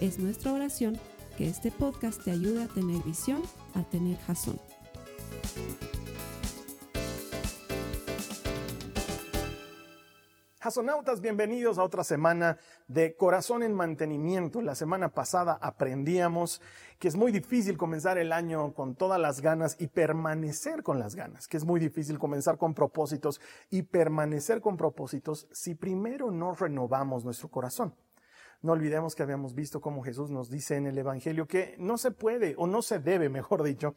Es nuestra oración que este podcast te ayude a tener visión, a tener jazón. Jazonautas, bienvenidos a otra semana de Corazón en Mantenimiento. La semana pasada aprendíamos que es muy difícil comenzar el año con todas las ganas y permanecer con las ganas, que es muy difícil comenzar con propósitos y permanecer con propósitos si primero no renovamos nuestro corazón. No olvidemos que habíamos visto cómo Jesús nos dice en el Evangelio que no se puede, o no se debe, mejor dicho,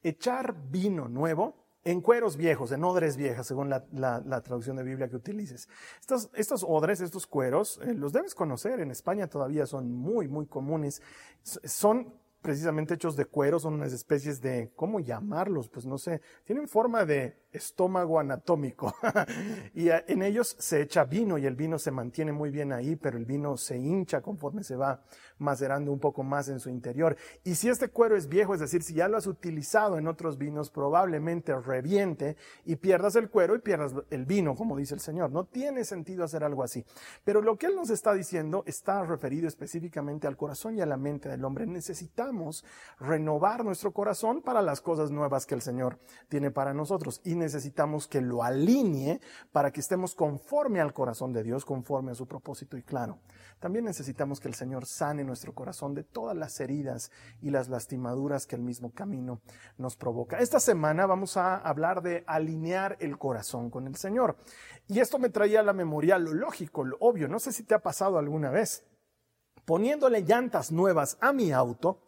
echar vino nuevo en cueros viejos, en odres viejas, según la, traducción de Biblia que utilices. Estos, estos odres, estos cueros, eh, los debes conocer. En España todavía son muy, muy comunes. Son precisamente hechos de cuero, son unas especies de, ¿cómo llamarlos? Pues no sé, tienen forma de estómago anatómico. y en ellos se echa vino y el vino se mantiene muy bien ahí, pero el vino se hincha conforme se va macerando un poco más en su interior. Y si este cuero es viejo, es decir, si ya lo has utilizado en otros vinos, probablemente reviente y pierdas el cuero y pierdas el vino, como dice el Señor. No tiene sentido hacer algo así. Pero lo que Él nos está diciendo está referido específicamente al corazón y a la mente del hombre. Necesitamos renovar nuestro corazón para las cosas nuevas que el Señor tiene para nosotros. Y necesitamos que lo alinee para que estemos conforme al corazón de Dios, conforme a su propósito y claro. También necesitamos que el Señor sane nuestro corazón de todas las heridas y las lastimaduras que el mismo camino nos provoca. Esta semana vamos a hablar de alinear el corazón con el Señor. Y esto me traía a la memoria lo lógico, lo obvio. No sé si te ha pasado alguna vez. Poniéndole llantas nuevas a mi auto,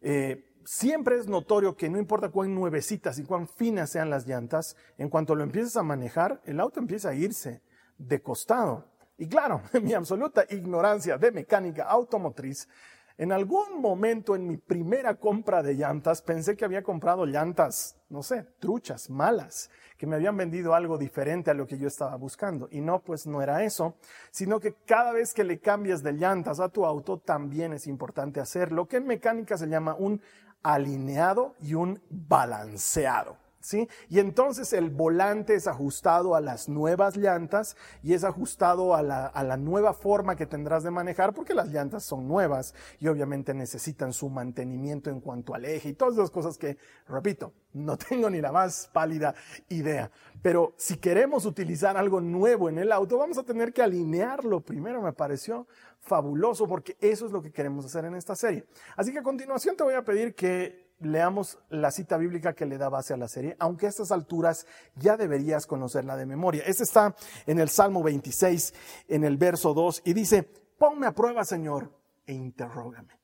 eh, siempre es notorio que no importa cuán nuevecitas y cuán finas sean las llantas, en cuanto lo empieces a manejar, el auto empieza a irse de costado. Y claro, mi absoluta ignorancia de mecánica automotriz, en algún momento en mi primera compra de llantas pensé que había comprado llantas, no sé, truchas, malas, que me habían vendido algo diferente a lo que yo estaba buscando. Y no, pues no era eso, sino que cada vez que le cambias de llantas a tu auto, también es importante hacer lo que en mecánica se llama un alineado y un balanceado. ¿Sí? Y entonces el volante es ajustado a las nuevas llantas y es ajustado a la, a la, nueva forma que tendrás de manejar porque las llantas son nuevas y obviamente necesitan su mantenimiento en cuanto al eje y todas esas cosas que, repito, no tengo ni la más pálida idea. Pero si queremos utilizar algo nuevo en el auto, vamos a tener que alinearlo primero. Me pareció fabuloso porque eso es lo que queremos hacer en esta serie. Así que a continuación te voy a pedir que leamos la cita bíblica que le da base a la serie, aunque a estas alturas ya deberías conocerla de memoria. Este está en el Salmo 26, en el verso 2, y dice, ponme a prueba, Señor, e interrógame.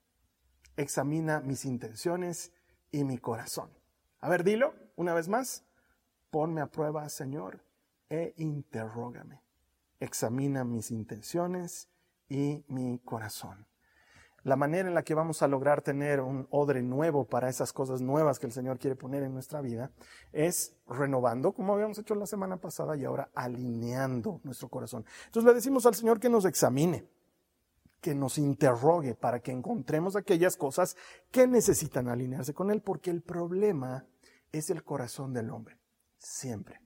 Examina mis intenciones y mi corazón. A ver, dilo una vez más. Ponme a prueba, Señor, e interrógame. Examina mis intenciones y mi corazón la manera en la que vamos a lograr tener un odre nuevo para esas cosas nuevas que el Señor quiere poner en nuestra vida es renovando, como habíamos hecho la semana pasada, y ahora alineando nuestro corazón. Entonces le decimos al Señor que nos examine, que nos interrogue para que encontremos aquellas cosas que necesitan alinearse con Él, porque el problema es el corazón del hombre, siempre.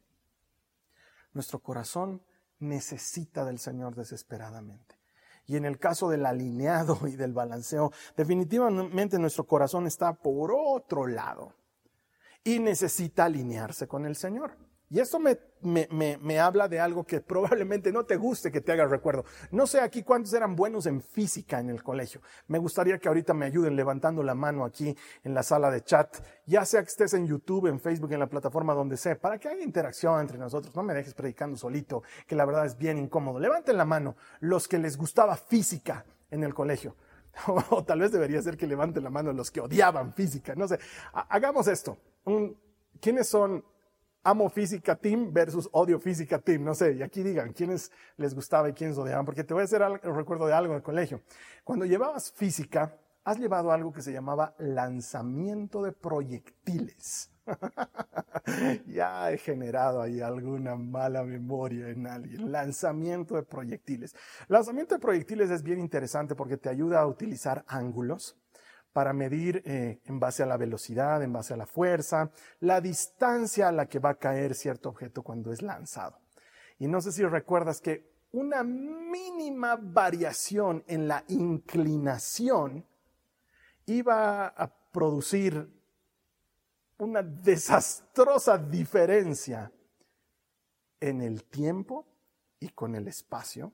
Nuestro corazón necesita del Señor desesperadamente. Y en el caso del alineado y del balanceo, definitivamente nuestro corazón está por otro lado y necesita alinearse con el Señor. Y esto me, me, me, habla de algo que probablemente no te guste que te haga recuerdo. No sé aquí cuántos eran buenos en física en el colegio. Me gustaría que ahorita me ayuden levantando la mano aquí en la sala de chat, ya sea que estés en YouTube, en Facebook, en la plataforma donde sea, para que haya interacción entre nosotros. No me dejes predicando solito, que la verdad es bien incómodo. Levanten la mano los que les gustaba física en el colegio. o tal vez debería ser que levanten la mano los que odiaban física. No sé. Hagamos esto. ¿Quiénes son amo física team versus odio física team. No sé, y aquí digan quiénes les gustaba y quiénes odiaban, porque te voy a hacer el recuerdo de algo en el colegio. Cuando llevabas física, has llevado algo que se llamaba lanzamiento de proyectiles. ya he generado ahí alguna mala memoria en alguien. Lanzamiento de proyectiles. Lanzamiento de proyectiles es bien interesante porque te ayuda a utilizar ángulos para medir eh, en base a la velocidad, en base a la fuerza, la distancia a la que va a caer cierto objeto cuando es lanzado. Y no sé si recuerdas que una mínima variación en la inclinación iba a producir una desastrosa diferencia en el tiempo y con el espacio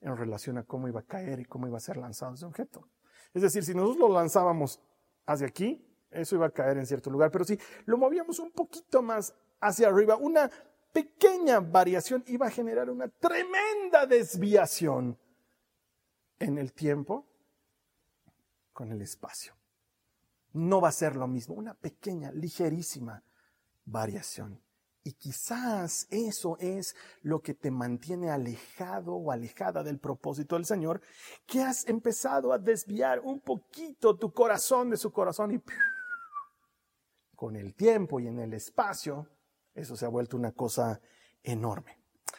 en relación a cómo iba a caer y cómo iba a ser lanzado ese objeto. Es decir, si nosotros lo lanzábamos hacia aquí, eso iba a caer en cierto lugar, pero si lo movíamos un poquito más hacia arriba, una pequeña variación iba a generar una tremenda desviación en el tiempo con el espacio no va a ser lo mismo, una pequeña, ligerísima variación. Y quizás eso es lo que te mantiene alejado o alejada del propósito del Señor, que has empezado a desviar un poquito tu corazón de su corazón y con el tiempo y en el espacio, eso se ha vuelto una cosa enorme.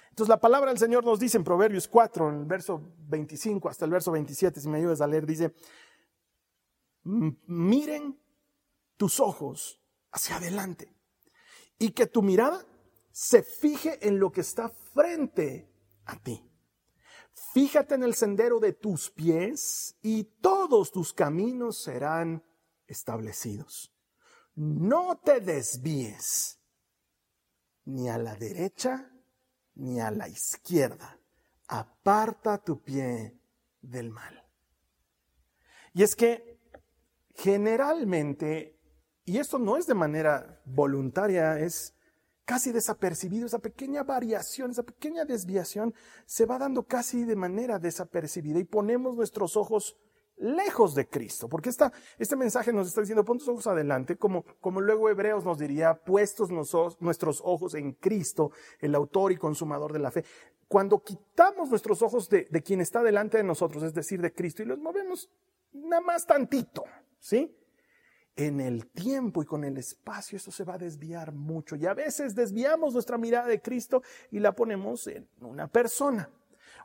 Entonces la palabra del Señor nos dice en Proverbios 4, en el verso 25 hasta el verso 27, si me ayudas a leer, dice, miren tus ojos hacia adelante y que tu mirada se fije en lo que está frente a ti. Fíjate en el sendero de tus pies y todos tus caminos serán establecidos. No te desvíes ni a la derecha ni a la izquierda. Aparta tu pie del mal. Y es que generalmente, y esto no es de manera voluntaria, es casi desapercibido, esa pequeña variación, esa pequeña desviación se va dando casi de manera desapercibida y ponemos nuestros ojos lejos de Cristo, porque esta, este mensaje nos está diciendo, pon tus ojos adelante, como, como luego Hebreos nos diría, puestos nuestros ojos en Cristo, el autor y consumador de la fe. Cuando quitamos nuestros ojos de, de quien está delante de nosotros, es decir, de Cristo, y los movemos nada más tantito, ¿sí? En el tiempo y con el espacio eso se va a desviar mucho y a veces desviamos nuestra mirada de Cristo y la ponemos en una persona.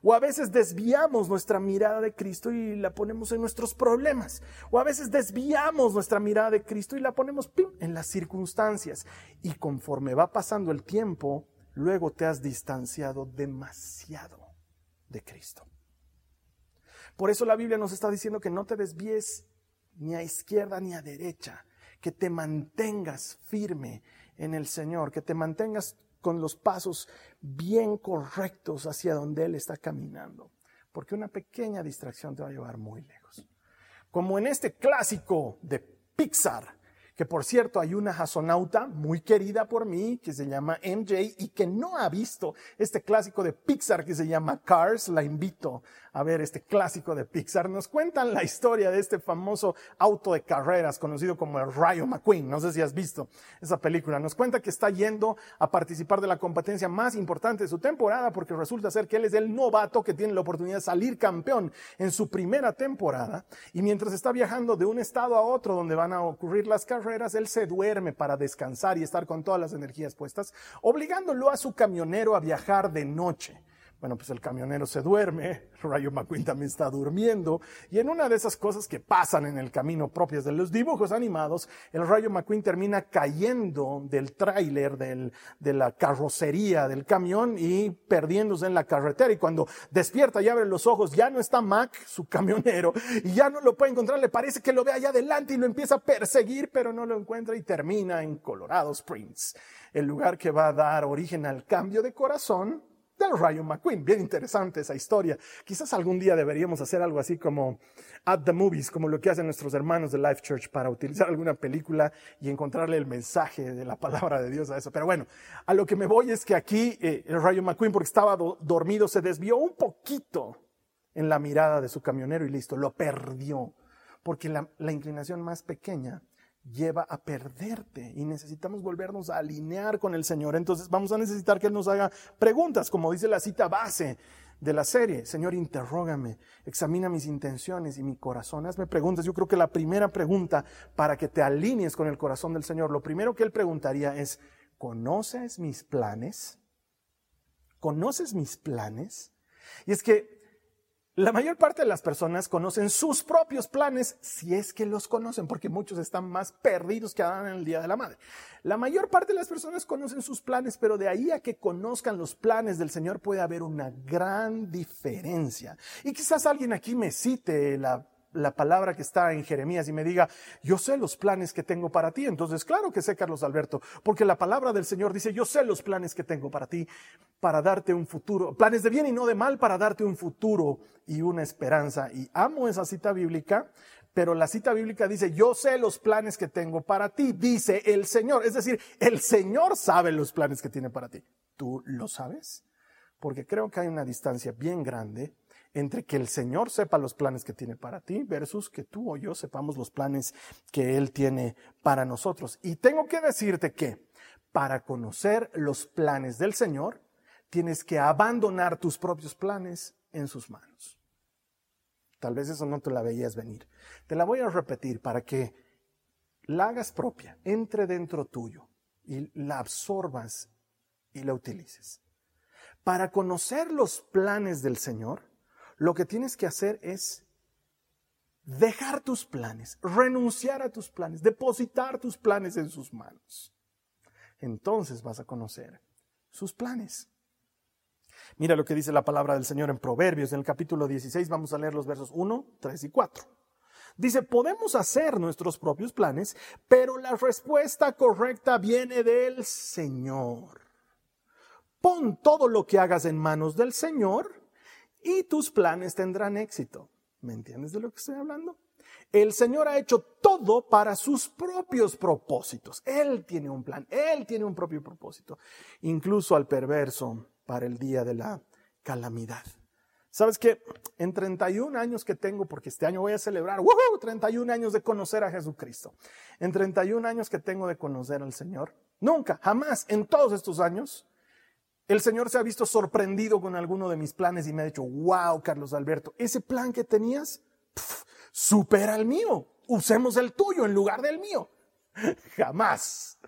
O a veces desviamos nuestra mirada de Cristo y la ponemos en nuestros problemas. O a veces desviamos nuestra mirada de Cristo y la ponemos en las circunstancias. Y conforme va pasando el tiempo, luego te has distanciado demasiado de Cristo. Por eso la Biblia nos está diciendo que no te desvíes ni a izquierda ni a derecha, que te mantengas firme en el Señor, que te mantengas con los pasos bien correctos hacia donde Él está caminando, porque una pequeña distracción te va a llevar muy lejos. Como en este clásico de Pixar, que por cierto hay una jasonauta muy querida por mí que se llama MJ y que no ha visto este clásico de Pixar que se llama Cars, la invito a ver este clásico de Pixar. Nos cuentan la historia de este famoso auto de carreras conocido como el Rayo McQueen. No sé si has visto esa película. Nos cuenta que está yendo a participar de la competencia más importante de su temporada porque resulta ser que él es el novato que tiene la oportunidad de salir campeón en su primera temporada. Y mientras está viajando de un estado a otro donde van a ocurrir las carreras, él se duerme para descansar y estar con todas las energías puestas, obligándolo a su camionero a viajar de noche. Bueno, pues el camionero se duerme, Rayo McQueen también está durmiendo, y en una de esas cosas que pasan en el camino propias de los dibujos animados, el Rayo McQueen termina cayendo del tráiler, de la carrocería del camión y perdiéndose en la carretera. Y cuando despierta y abre los ojos, ya no está Mac, su camionero, y ya no lo puede encontrar, le parece que lo ve allá adelante y lo empieza a perseguir, pero no lo encuentra y termina en Colorado Springs, el lugar que va a dar origen al cambio de corazón del Rayo McQueen. Bien interesante esa historia. Quizás algún día deberíamos hacer algo así como at the movies, como lo que hacen nuestros hermanos de Life Church para utilizar alguna película y encontrarle el mensaje de la palabra de Dios a eso. Pero bueno, a lo que me voy es que aquí eh, el Rayo McQueen, porque estaba dormido, se desvió un poquito en la mirada de su camionero y listo, lo perdió. Porque la inclinación más pequeña lleva a perderte y necesitamos volvernos a alinear con el Señor. Entonces vamos a necesitar que Él nos haga preguntas, como dice la cita base de la serie. Señor, interrógame, examina mis intenciones y mi corazón. Hazme preguntas. Yo creo que la primera pregunta para que te alinees con el corazón del Señor, lo primero que Él preguntaría es, ¿conoces mis planes? ¿Conoces mis planes? Y es que la mayor parte de las personas conocen sus propios planes, si es que los conocen, porque muchos están más perdidos que Adán en el Día de la Madre. La mayor parte de las personas conocen sus planes, pero de ahí a que conozcan los planes del Señor puede haber una gran diferencia. Y quizás alguien aquí me cite la la palabra que está en Jeremías y me diga, yo sé los planes que tengo para ti. Entonces, claro que sé, Carlos Alberto, porque la palabra del Señor dice, yo sé los planes que tengo para ti, para darte un futuro, planes de bien y no de mal, para darte un futuro y una esperanza. Y amo esa cita bíblica, pero la cita bíblica dice, yo sé los planes que tengo para ti, dice el Señor. Es decir, el Señor sabe los planes que tiene para ti. ¿Tú lo sabes? Porque creo que hay una distancia bien grande entre que el Señor sepa los planes que tiene para ti versus que tú o yo sepamos los planes que Él tiene para nosotros. Y tengo que decirte que para conocer los planes del Señor, tienes que abandonar tus propios planes en sus manos. Tal vez eso no te la veías venir. Te la voy a repetir para que la hagas propia, entre dentro tuyo y la absorbas y la utilices. Para conocer los planes del Señor, lo que tienes que hacer es dejar tus planes, renunciar a tus planes, depositar tus planes en sus manos. Entonces vas a conocer sus planes. Mira lo que dice la palabra del Señor en Proverbios, en el capítulo 16, vamos a leer los versos 1, 3 y 4. Dice, podemos hacer nuestros propios planes, pero la respuesta correcta viene del Señor. Pon todo lo que hagas en manos del Señor y tus planes tendrán éxito. ¿Me entiendes de lo que estoy hablando? El Señor ha hecho todo para sus propios propósitos. Él tiene un plan, Él tiene un propio propósito, incluso al perverso para el día de la calamidad. ¿Sabes qué? En 31 años que tengo, porque este año voy a celebrar, ¡wow! 31 años de conocer a Jesucristo. En 31 años que tengo de conocer al Señor, nunca, jamás, en todos estos años, el Señor se ha visto sorprendido con alguno de mis planes y me ha dicho, wow, Carlos Alberto, ese plan que tenías supera el mío. Usemos el tuyo en lugar del mío. Jamás.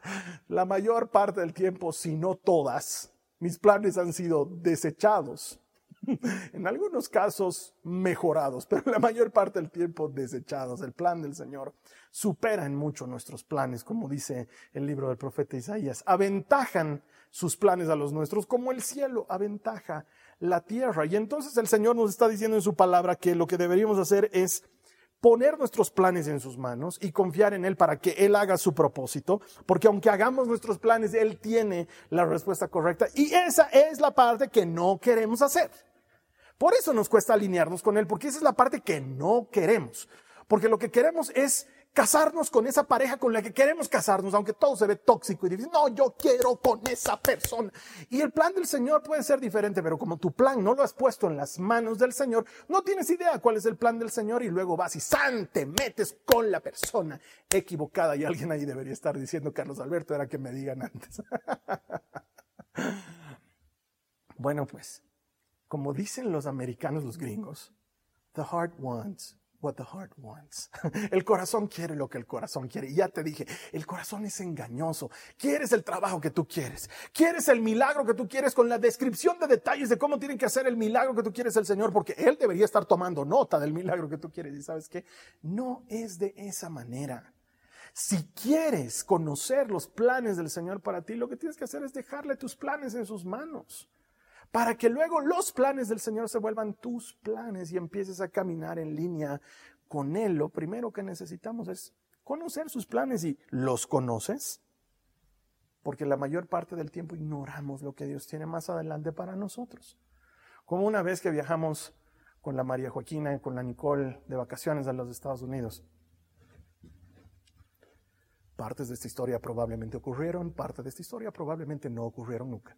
La mayor parte del tiempo, si no todas, mis planes han sido desechados. En algunos casos mejorados, pero la mayor parte del tiempo desechados. El plan del Señor supera en mucho nuestros planes, como dice el libro del profeta Isaías. Aventajan sus planes a los nuestros, como el cielo aventaja la tierra. Y entonces el Señor nos está diciendo en su palabra que lo que deberíamos hacer es poner nuestros planes en sus manos y confiar en Él para que Él haga su propósito, porque aunque hagamos nuestros planes, Él tiene la respuesta correcta y esa es la parte que no queremos hacer. Por eso nos cuesta alinearnos con Él, porque esa es la parte que no queremos, porque lo que queremos es casarnos con esa pareja con la que queremos casarnos, aunque todo se ve tóxico y difícil. No, yo quiero con esa persona. Y el plan del Señor puede ser diferente, pero como tu plan no lo has puesto en las manos del Señor, no tienes idea cuál es el plan del Señor y luego vas y san, te metes con la persona equivocada. Y alguien ahí debería estar diciendo, Carlos Alberto, era que me digan antes. bueno, pues, como dicen los americanos, los gringos, the heart wants El corazón quiere lo que el corazón quiere. Y ya te dije, el corazón es engañoso. Quieres el trabajo que tú quieres. Quieres el milagro que tú quieres con la descripción de detalles de cómo tienen que hacer el milagro que tú quieres el Señor, porque Él debería estar tomando nota del milagro que tú quieres. Y sabes qué? No es de esa manera. Si quieres conocer los planes del Señor para ti, lo que tienes que hacer es dejarle tus planes en sus manos para que luego los planes del Señor se vuelvan tus planes y empieces a caminar en línea con Él. Lo primero que necesitamos es conocer sus planes y los conoces, porque la mayor parte del tiempo ignoramos lo que Dios tiene más adelante para nosotros. Como una vez que viajamos con la María Joaquina y con la Nicole de vacaciones a los Estados Unidos. Partes de esta historia probablemente ocurrieron, parte de esta historia probablemente no ocurrieron nunca.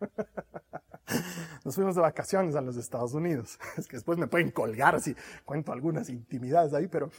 Nos fuimos de vacaciones a los Estados Unidos. Es que después me pueden colgar si cuento algunas intimidades ahí, pero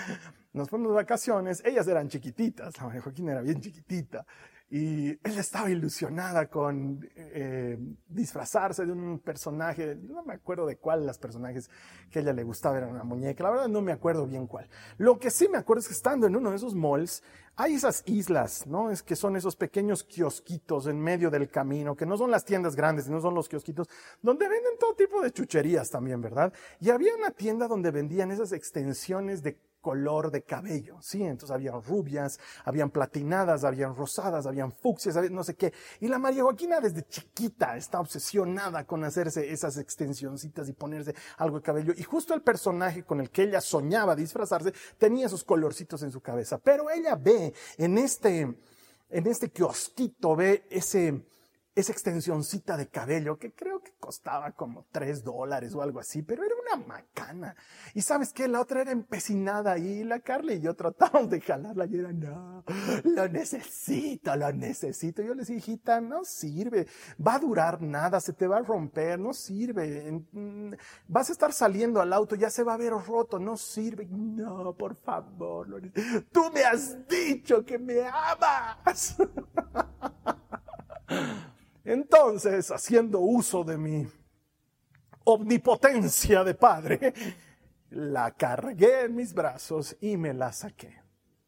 nos fuimos de vacaciones. Ellas eran chiquititas, la María Joaquín era bien chiquitita. Y ella estaba ilusionada con eh, disfrazarse de un personaje, no me acuerdo de cuál los personajes que a ella le gustaba, era una muñeca, la verdad no me acuerdo bien cuál. Lo que sí me acuerdo es que estando en uno de esos malls, hay esas islas, ¿no? Es que son esos pequeños kiosquitos en medio del camino, que no son las tiendas grandes, sino son los kiosquitos, donde venden todo tipo de chucherías también, ¿verdad? Y había una tienda donde vendían esas extensiones de color de cabello, ¿sí? Entonces habían rubias, habían platinadas, habían rosadas, habían fucsias, no sé qué. Y la María Joaquina desde chiquita está obsesionada con hacerse esas extensioncitas y ponerse algo de cabello. Y justo el personaje con el que ella soñaba disfrazarse tenía esos colorcitos en su cabeza. Pero ella ve en este, en este kiosquito, ve ese, esa extensioncita de cabello que creo que costaba como tres dólares o algo así, pero era una macana. Y sabes qué, la otra era empecinada ahí, la Carla y yo tratamos de jalarla y era, no, lo necesito, lo necesito. Yo le dije, hijita, no sirve, va a durar nada, se te va a romper, no sirve. Mm, vas a estar saliendo al auto, ya se va a ver roto, no sirve. No, por favor, tú me has dicho que me amas. Entonces, haciendo uso de mi omnipotencia de padre, la cargué en mis brazos y me la saqué.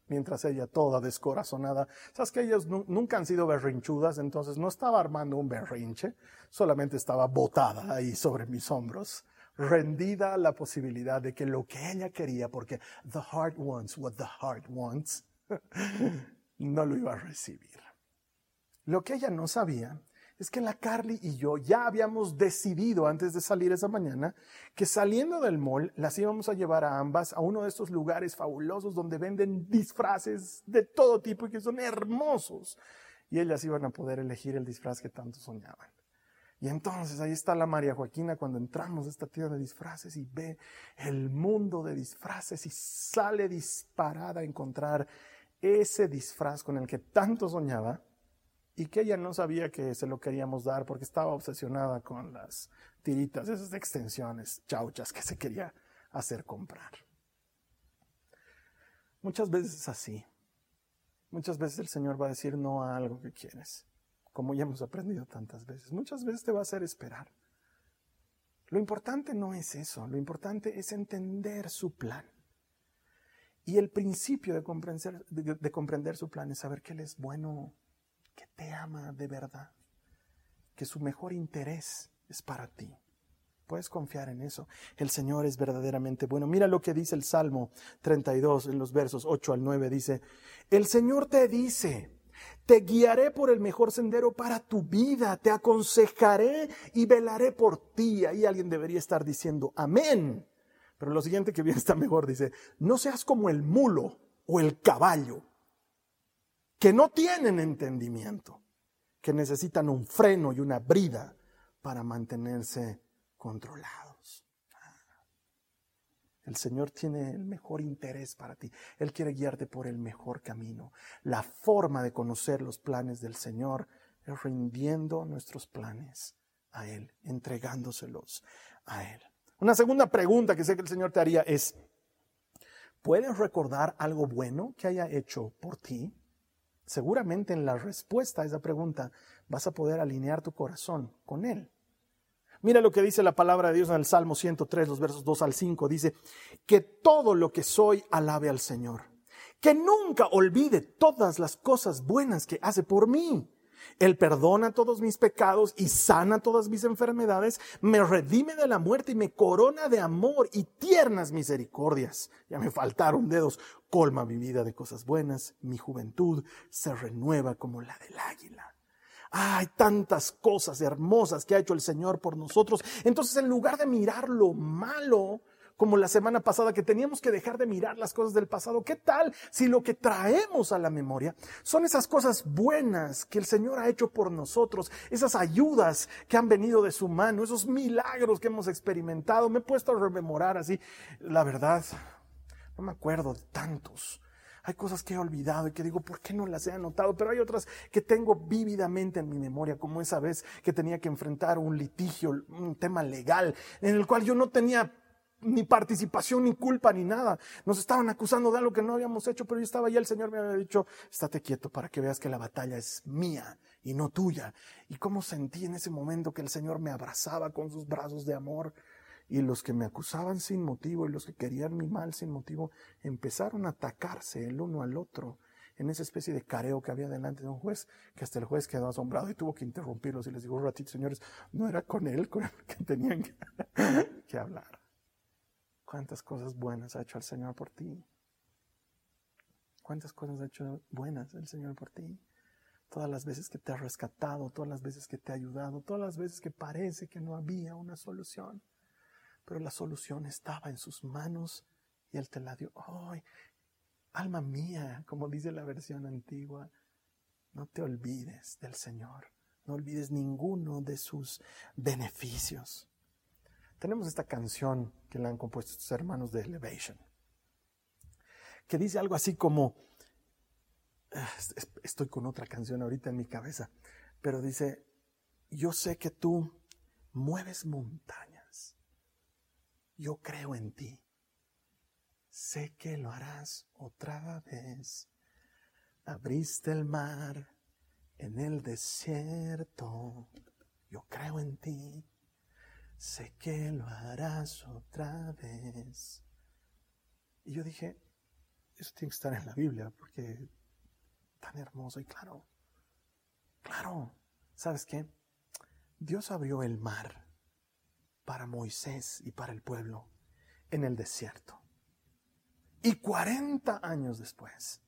Mientras ella toda descorazonada, sabes que ellas nunca han sido berrinchudas, entonces no estaba armando un berrinche, solamente estaba botada ahí sobre mis hombros, rendida a la posibilidad de que lo que ella quería, porque the heart wants what the heart wants, no lo iba a recibir. Lo que ella no sabía es que la Carly y yo ya habíamos decidido antes de salir esa mañana que saliendo del mall las íbamos a llevar a ambas a uno de estos lugares fabulosos donde venden disfraces de todo tipo y que son hermosos. Y ellas iban a poder elegir el disfraz que tanto soñaban. Y entonces ahí está la María Joaquina cuando entramos a esta tienda de disfraces y ve el mundo de disfraces y sale disparada a encontrar ese disfraz con el que tanto soñaba y que ella no sabía que se lo queríamos dar porque estaba obsesionada con las tiritas, esas extensiones chauchas que se quería hacer comprar. Muchas veces es así. Muchas veces el Señor va a decir no a algo que quieres, como ya hemos aprendido tantas veces. Muchas veces te va a hacer esperar. Lo importante no es eso, lo importante es entender su plan. Y el principio de comprender, de comprender su plan es saber que Él es bueno que te ama de verdad, que su mejor interés es para ti. Puedes confiar en eso. El Señor es verdaderamente bueno. Mira lo que dice el Salmo 32 en los versos 8 al 9. Dice, el Señor te dice, te guiaré por el mejor sendero para tu vida, te aconsejaré y velaré por ti. Ahí alguien debería estar diciendo, amén. Pero lo siguiente que viene está mejor, dice, no seas como el mulo o el caballo que no tienen entendimiento, que necesitan un freno y una brida para mantenerse controlados. El Señor tiene el mejor interés para ti. Él quiere guiarte por el mejor camino. La forma de conocer los planes del Señor es rindiendo nuestros planes a Él, entregándoselos a Él. Una segunda pregunta que sé que el Señor te haría es, ¿puedes recordar algo bueno que haya hecho por ti? Seguramente en la respuesta a esa pregunta vas a poder alinear tu corazón con Él. Mira lo que dice la palabra de Dios en el Salmo 103, los versos 2 al 5. Dice, que todo lo que soy alabe al Señor. Que nunca olvide todas las cosas buenas que hace por mí. Él perdona todos mis pecados y sana todas mis enfermedades, me redime de la muerte y me corona de amor y tiernas misericordias. Ya me faltaron dedos. Colma mi vida de cosas buenas, mi juventud se renueva como la del águila. Hay tantas cosas hermosas que ha hecho el Señor por nosotros. Entonces, en lugar de mirar lo malo, como la semana pasada, que teníamos que dejar de mirar las cosas del pasado. ¿Qué tal si lo que traemos a la memoria son esas cosas buenas que el Señor ha hecho por nosotros, esas ayudas que han venido de su mano, esos milagros que hemos experimentado? Me he puesto a rememorar así, la verdad, no me acuerdo de tantos. Hay cosas que he olvidado y que digo, ¿por qué no las he anotado? Pero hay otras que tengo vívidamente en mi memoria, como esa vez que tenía que enfrentar un litigio, un tema legal, en el cual yo no tenía ni participación, ni culpa, ni nada. Nos estaban acusando de algo que no habíamos hecho, pero yo estaba ahí, el Señor me había dicho, estate quieto para que veas que la batalla es mía y no tuya. Y cómo sentí en ese momento que el Señor me abrazaba con sus brazos de amor y los que me acusaban sin motivo y los que querían mi mal sin motivo empezaron a atacarse el uno al otro en esa especie de careo que había delante de un juez, que hasta el juez quedó asombrado y tuvo que interrumpirlos y les digo, un ratito, señores, no era con él con el que tenían que hablar. ¿Cuántas cosas buenas ha hecho el Señor por ti? ¿Cuántas cosas ha hecho buenas el Señor por ti? Todas las veces que te ha rescatado, todas las veces que te ha ayudado, todas las veces que parece que no había una solución. Pero la solución estaba en sus manos y Él te la dio. ¡Ay! alma mía, como dice la versión antigua, no te olvides del Señor. No olvides ninguno de sus beneficios. Tenemos esta canción que la han compuesto estos hermanos de Elevation, que dice algo así como, ah, estoy con otra canción ahorita en mi cabeza, pero dice, yo sé que tú mueves montañas, yo creo en ti, sé que lo harás otra vez, abriste el mar en el desierto, yo creo en ti sé que lo harás otra vez. Y yo dije, eso tiene que estar en la Biblia, porque tan hermoso y claro. Claro, ¿sabes qué? Dios abrió el mar para Moisés y para el pueblo en el desierto. Y 40 años después,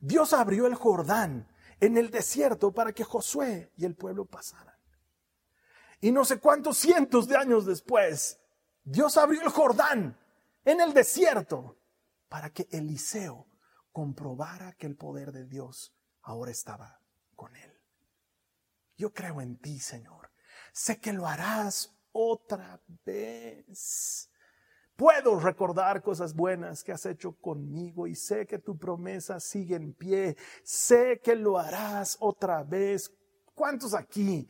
Dios abrió el Jordán en el desierto para que Josué y el pueblo pasaran. Y no sé cuántos cientos de años después, Dios abrió el Jordán en el desierto para que Eliseo comprobara que el poder de Dios ahora estaba con él. Yo creo en ti, Señor. Sé que lo harás otra vez. Puedo recordar cosas buenas que has hecho conmigo y sé que tu promesa sigue en pie. Sé que lo harás otra vez. ¿Cuántos aquí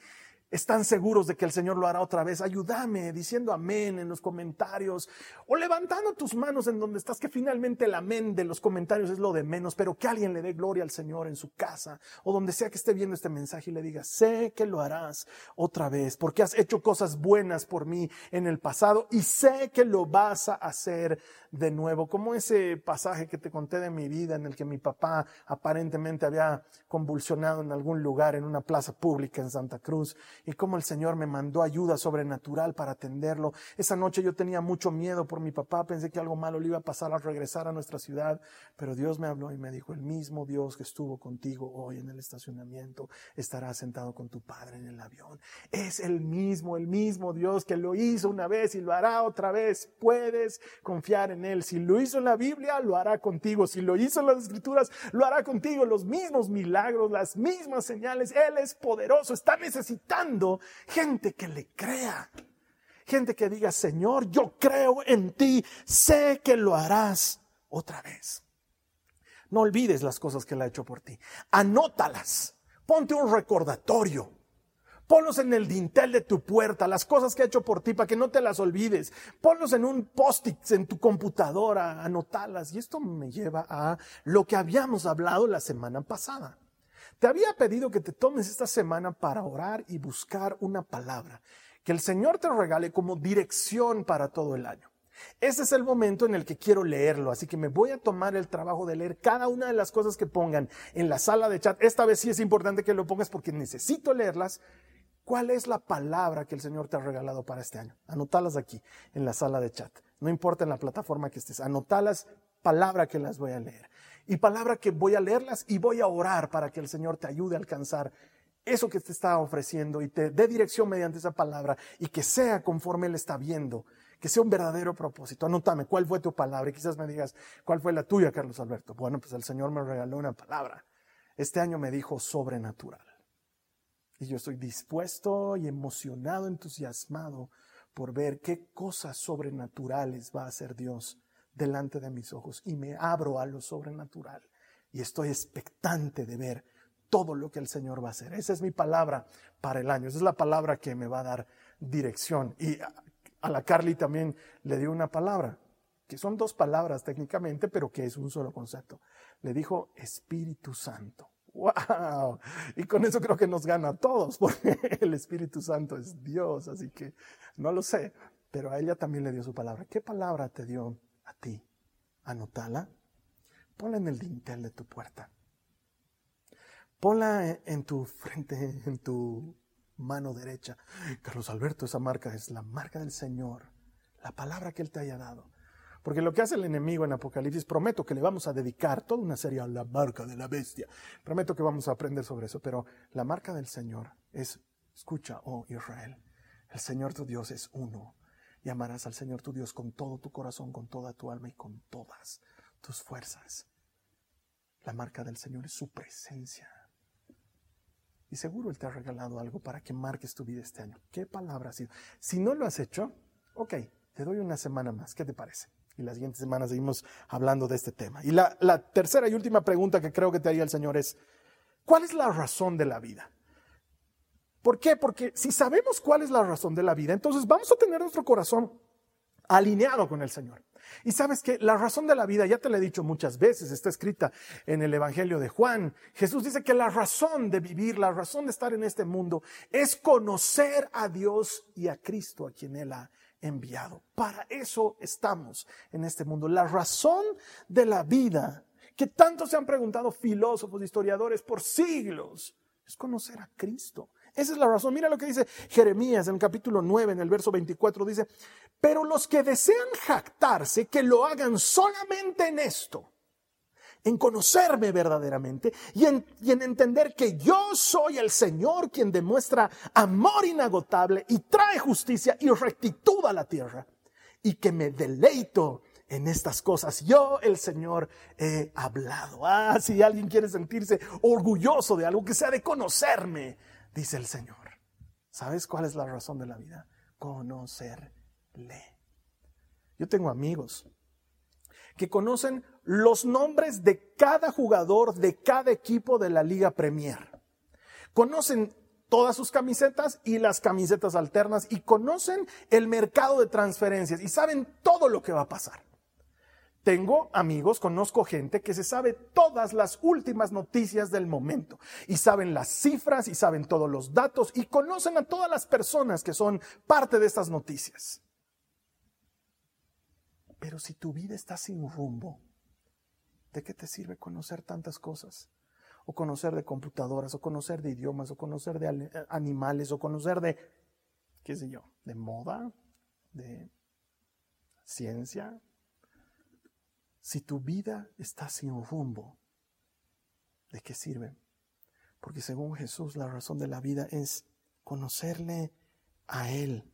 están seguros de que el Señor lo hará otra vez, ayúdame diciendo amén en los comentarios o levantando tus manos en donde estás, que finalmente el amén de los comentarios es lo de menos, pero que alguien le dé gloria al Señor en su casa o donde sea que esté viendo este mensaje y le diga, sé que lo harás otra vez porque has hecho cosas buenas por mí en el pasado y sé que lo vas a hacer de nuevo, como ese pasaje que te conté de mi vida en el que mi papá aparentemente había convulsionado en algún lugar en una plaza pública en Santa Cruz y cómo el Señor me mandó ayuda sobrenatural para atenderlo. Esa noche yo tenía mucho miedo por mi papá, pensé que algo malo le iba a pasar al regresar a nuestra ciudad, pero Dios me habló y me dijo, el mismo Dios que estuvo contigo hoy en el estacionamiento estará sentado con tu padre en el avión. Es el mismo, el mismo Dios que lo hizo una vez y lo hará otra vez. Puedes confiar en él. Si lo hizo en la Biblia, lo hará contigo. Si lo hizo en las Escrituras, lo hará contigo. Los mismos milagros, las mismas señales. Él es poderoso. Está necesitando gente que le crea. Gente que diga, Señor, yo creo en ti. Sé que lo harás otra vez. No olvides las cosas que Él ha hecho por ti. Anótalas. Ponte un recordatorio. Ponlos en el dintel de tu puerta, las cosas que ha hecho por ti para que no te las olvides. Ponlos en un post-it en tu computadora, anotalas. Y esto me lleva a lo que habíamos hablado la semana pasada. Te había pedido que te tomes esta semana para orar y buscar una palabra que el Señor te regale como dirección para todo el año. Ese es el momento en el que quiero leerlo, así que me voy a tomar el trabajo de leer cada una de las cosas que pongan en la sala de chat. Esta vez sí es importante que lo pongas porque necesito leerlas ¿Cuál es la palabra que el Señor te ha regalado para este año? Anotalas aquí en la sala de chat. No importa en la plataforma que estés. Anotalas, palabra que las voy a leer. Y palabra que voy a leerlas y voy a orar para que el Señor te ayude a alcanzar eso que te está ofreciendo y te dé dirección mediante esa palabra y que sea conforme Él está viendo, que sea un verdadero propósito. Anótame cuál fue tu palabra y quizás me digas cuál fue la tuya, Carlos Alberto. Bueno, pues el Señor me regaló una palabra. Este año me dijo sobrenatural. Y yo estoy dispuesto y emocionado, entusiasmado por ver qué cosas sobrenaturales va a hacer Dios delante de mis ojos. Y me abro a lo sobrenatural. Y estoy expectante de ver todo lo que el Señor va a hacer. Esa es mi palabra para el año. Esa es la palabra que me va a dar dirección. Y a la Carly también le dio una palabra, que son dos palabras técnicamente, pero que es un solo concepto. Le dijo Espíritu Santo. ¡Wow! Y con eso creo que nos gana a todos, porque el Espíritu Santo es Dios, así que no lo sé, pero a ella también le dio su palabra. ¿Qué palabra te dio a ti? Anotala. Ponla en el dintel de tu puerta. Ponla en tu frente, en tu mano derecha. Carlos Alberto, esa marca es la marca del Señor, la palabra que Él te haya dado. Porque lo que hace el enemigo en Apocalipsis, prometo que le vamos a dedicar toda una serie a la marca de la bestia. Prometo que vamos a aprender sobre eso, pero la marca del Señor es, escucha, oh Israel, el Señor tu Dios es uno. Y amarás al Señor tu Dios con todo tu corazón, con toda tu alma y con todas tus fuerzas. La marca del Señor es su presencia. Y seguro Él te ha regalado algo para que marques tu vida este año. ¿Qué palabra ha sido? Si no lo has hecho, ok, te doy una semana más. ¿Qué te parece? Y las siguientes semanas seguimos hablando de este tema. Y la, la tercera y última pregunta que creo que te haría el Señor es, ¿cuál es la razón de la vida? ¿Por qué? Porque si sabemos cuál es la razón de la vida, entonces vamos a tener nuestro corazón alineado con el Señor. Y sabes que la razón de la vida, ya te lo he dicho muchas veces, está escrita en el Evangelio de Juan. Jesús dice que la razón de vivir, la razón de estar en este mundo es conocer a Dios y a Cristo a quien Él ha enviado. Para eso estamos en este mundo. La razón de la vida, que tanto se han preguntado filósofos, historiadores por siglos, es conocer a Cristo. Esa es la razón. Mira lo que dice Jeremías en el capítulo 9, en el verso 24. Dice, pero los que desean jactarse, que lo hagan solamente en esto, en conocerme verdaderamente y en, y en, entender que yo soy el Señor quien demuestra amor inagotable y trae justicia y rectitud a la tierra y que me deleito en estas cosas. Yo, el Señor, he hablado. Ah, si alguien quiere sentirse orgulloso de algo, que sea de conocerme, dice el Señor. ¿Sabes cuál es la razón de la vida? Conocerle. Yo tengo amigos que conocen los nombres de cada jugador de cada equipo de la Liga Premier. Conocen todas sus camisetas y las camisetas alternas y conocen el mercado de transferencias y saben todo lo que va a pasar. Tengo amigos, conozco gente que se sabe todas las últimas noticias del momento y saben las cifras y saben todos los datos y conocen a todas las personas que son parte de estas noticias. Pero si tu vida está sin rumbo, ¿de qué te sirve conocer tantas cosas? O conocer de computadoras, o conocer de idiomas, o conocer de animales, o conocer de, qué sé yo, de moda, de ciencia, si tu vida está sin rumbo, ¿de qué sirve? Porque según Jesús la razón de la vida es conocerle a Él.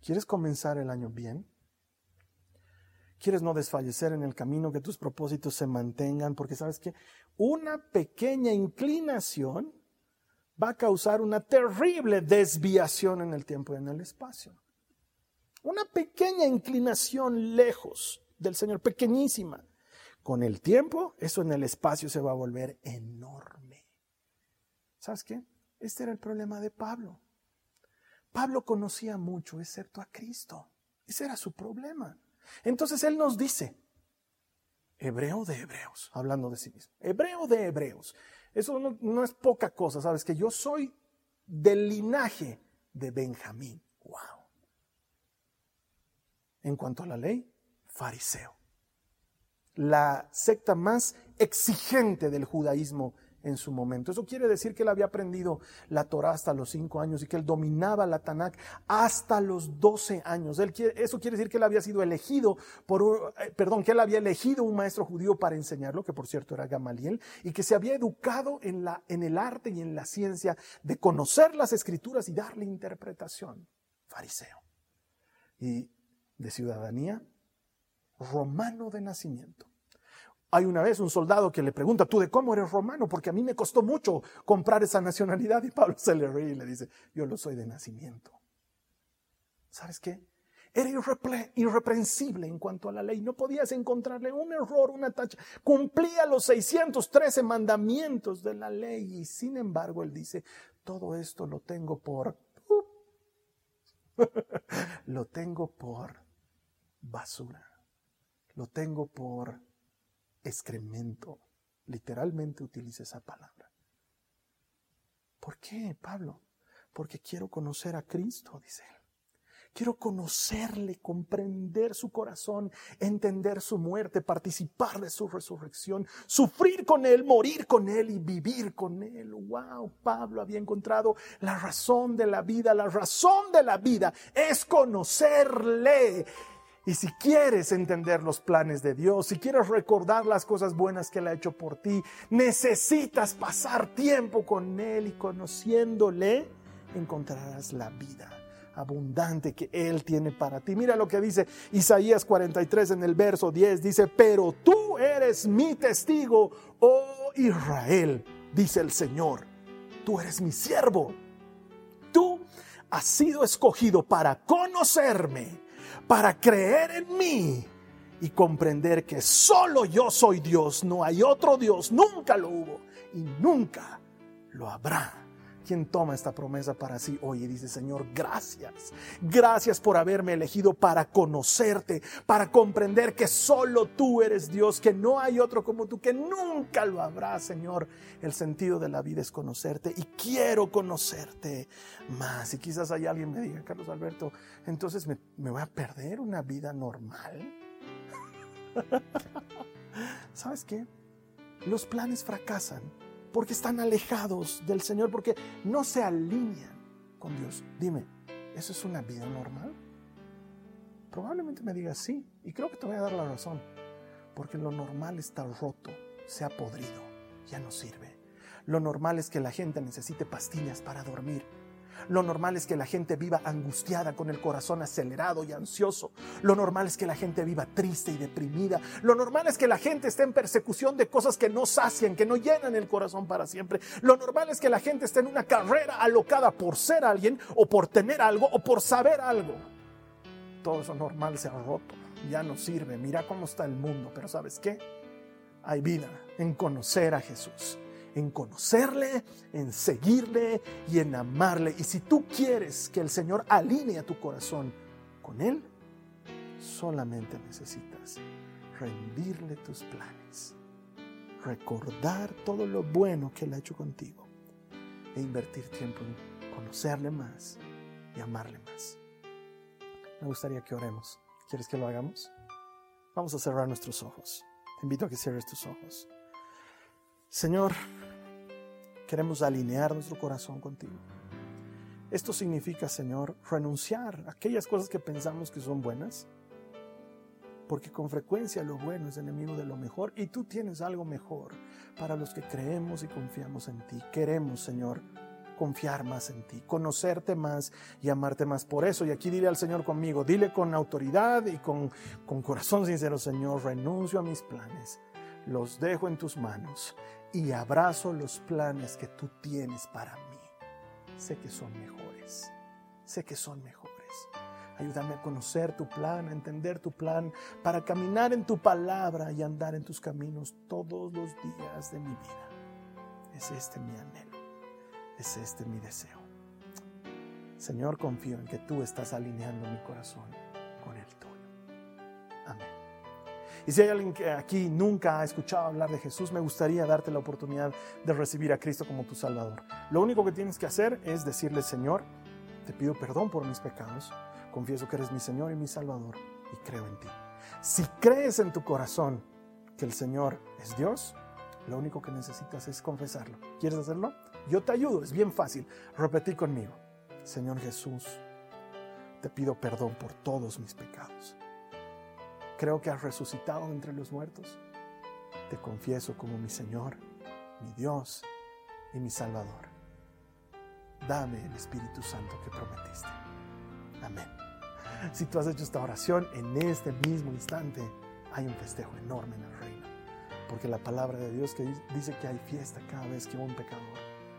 ¿Quieres comenzar el año bien? ¿Quieres no desfallecer en el camino, que tus propósitos se mantengan? Porque sabes que una pequeña inclinación va a causar una terrible desviación en el tiempo y en el espacio. Una pequeña inclinación lejos del Señor, pequeñísima. Con el tiempo, eso en el espacio se va a volver enorme. ¿Sabes qué? Este era el problema de Pablo. Pablo conocía mucho, excepto a Cristo. Ese era su problema. Entonces él nos dice, hebreo de hebreos, hablando de sí mismo, hebreo de hebreos. Eso no, no es poca cosa, ¿sabes? Que yo soy del linaje de Benjamín. ¡Wow! En cuanto a la ley, fariseo. La secta más exigente del judaísmo en su momento. Eso quiere decir que él había aprendido la Torah hasta los cinco años y que él dominaba la Tanakh hasta los doce años. eso quiere decir que él había sido elegido por, eh, perdón, que él había elegido un maestro judío para enseñarlo, que por cierto era Gamaliel, y que se había educado en, la, en el arte y en la ciencia de conocer las escrituras y darle interpretación. Fariseo. Y de ciudadanía romano de nacimiento. Hay una vez un soldado que le pregunta, ¿tú de cómo eres romano? Porque a mí me costó mucho comprar esa nacionalidad. Y Pablo se le ríe y le dice, yo lo soy de nacimiento. ¿Sabes qué? Era irreprensible en cuanto a la ley. No podías encontrarle un error, una tacha. Cumplía los 613 mandamientos de la ley. Y sin embargo, él dice, todo esto lo tengo por lo tengo por basura. Lo tengo por excremento. Literalmente utiliza esa palabra. ¿Por qué, Pablo? Porque quiero conocer a Cristo, dice él. Quiero conocerle, comprender su corazón, entender su muerte, participar de su resurrección, sufrir con él, morir con él y vivir con él. Wow, Pablo había encontrado la razón de la vida. La razón de la vida es conocerle. Y si quieres entender los planes de Dios, si quieres recordar las cosas buenas que Él ha hecho por ti, necesitas pasar tiempo con Él y conociéndole, encontrarás la vida abundante que Él tiene para ti. Mira lo que dice Isaías 43 en el verso 10. Dice, pero tú eres mi testigo, oh Israel, dice el Señor. Tú eres mi siervo. Tú has sido escogido para conocerme, para creer en mí y comprender que solo yo soy Dios, no hay otro Dios, nunca lo hubo y nunca lo habrá. ¿Quién toma esta promesa para sí hoy y dice, Señor, gracias. Gracias por haberme elegido para conocerte, para comprender que solo tú eres Dios, que no hay otro como tú, que nunca lo habrá, Señor. El sentido de la vida es conocerte y quiero conocerte más. Y quizás hay alguien me diga, Carlos Alberto, entonces me, me voy a perder una vida normal. ¿Sabes qué? Los planes fracasan porque están alejados del Señor, porque no se alinean con Dios. Dime, ¿eso es una vida normal? Probablemente me digas sí, y creo que te voy a dar la razón, porque lo normal está roto, se ha podrido, ya no sirve. Lo normal es que la gente necesite pastillas para dormir lo normal es que la gente viva angustiada con el corazón acelerado y ansioso. Lo normal es que la gente viva triste y deprimida. Lo normal es que la gente esté en persecución de cosas que no sacian, que no llenan el corazón para siempre. Lo normal es que la gente esté en una carrera alocada por ser alguien o por tener algo o por saber algo. Todo eso normal se ha roto. Ya no sirve. Mira cómo está el mundo. Pero ¿sabes qué? Hay vida en conocer a Jesús en conocerle, en seguirle y en amarle. Y si tú quieres que el Señor alinee tu corazón con Él, solamente necesitas rendirle tus planes, recordar todo lo bueno que Él ha hecho contigo e invertir tiempo en conocerle más y amarle más. Me gustaría que oremos. ¿Quieres que lo hagamos? Vamos a cerrar nuestros ojos. Te invito a que cierres tus ojos. Señor, queremos alinear nuestro corazón contigo. Esto significa, Señor, renunciar a aquellas cosas que pensamos que son buenas, porque con frecuencia lo bueno es enemigo de lo mejor y tú tienes algo mejor para los que creemos y confiamos en ti. Queremos, Señor, confiar más en ti, conocerte más y amarte más. Por eso, y aquí dile al Señor conmigo, dile con autoridad y con, con corazón sincero, Señor, renuncio a mis planes, los dejo en tus manos y abrazo los planes que tú tienes para mí. Sé que son mejores, sé que son mejores. Ayúdame a conocer tu plan, a entender tu plan, para caminar en tu palabra y andar en tus caminos todos los días de mi vida. Es este mi anhelo, es este mi deseo. Señor, confío en que tú estás alineando mi corazón Y si hay alguien que aquí nunca ha escuchado hablar de Jesús, me gustaría darte la oportunidad de recibir a Cristo como tu Salvador. Lo único que tienes que hacer es decirle, Señor, te pido perdón por mis pecados, confieso que eres mi Señor y mi Salvador y creo en ti. Si crees en tu corazón que el Señor es Dios, lo único que necesitas es confesarlo. ¿Quieres hacerlo? Yo te ayudo, es bien fácil. Repetí conmigo. Señor Jesús, te pido perdón por todos mis pecados creo que has resucitado entre los muertos. Te confieso como mi Señor, mi Dios y mi Salvador. Dame el Espíritu Santo que prometiste. Amén. Si tú has hecho esta oración en este mismo instante, hay un festejo enorme en el reino. Porque la palabra de Dios que dice que hay fiesta cada vez que un pecador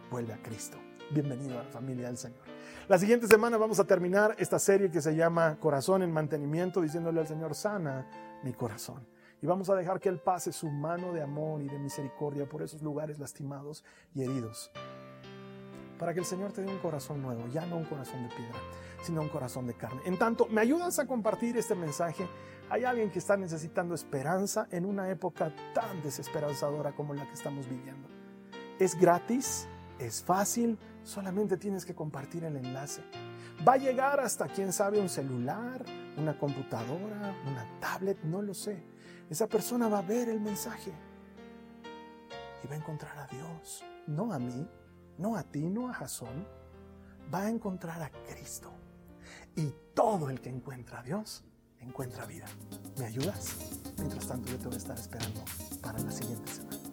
vuelve a Cristo. Bienvenido a la familia del Señor. La siguiente semana vamos a terminar esta serie que se llama Corazón en Mantenimiento, diciéndole al Señor, sana mi corazón. Y vamos a dejar que Él pase su mano de amor y de misericordia por esos lugares lastimados y heridos para que el Señor te dé un corazón nuevo, ya no un corazón de piedra, sino un corazón de carne. En tanto, me ayudas a compartir este mensaje. Hay alguien que está necesitando esperanza en una época tan desesperanzadora como la que estamos viviendo. Es gratis, es fácil, solamente tienes que compartir el enlace. Va a llegar hasta, quién sabe, un celular, una computadora, una tablet, no lo sé. Esa persona va a ver el mensaje y va a encontrar a Dios, no a mí, no a ti, no a Jasón. Va a encontrar a Cristo. Y todo el que encuentra a Dios encuentra vida. ¿Me ayudas? Mientras tanto, yo te voy a estar esperando para la siguiente semana.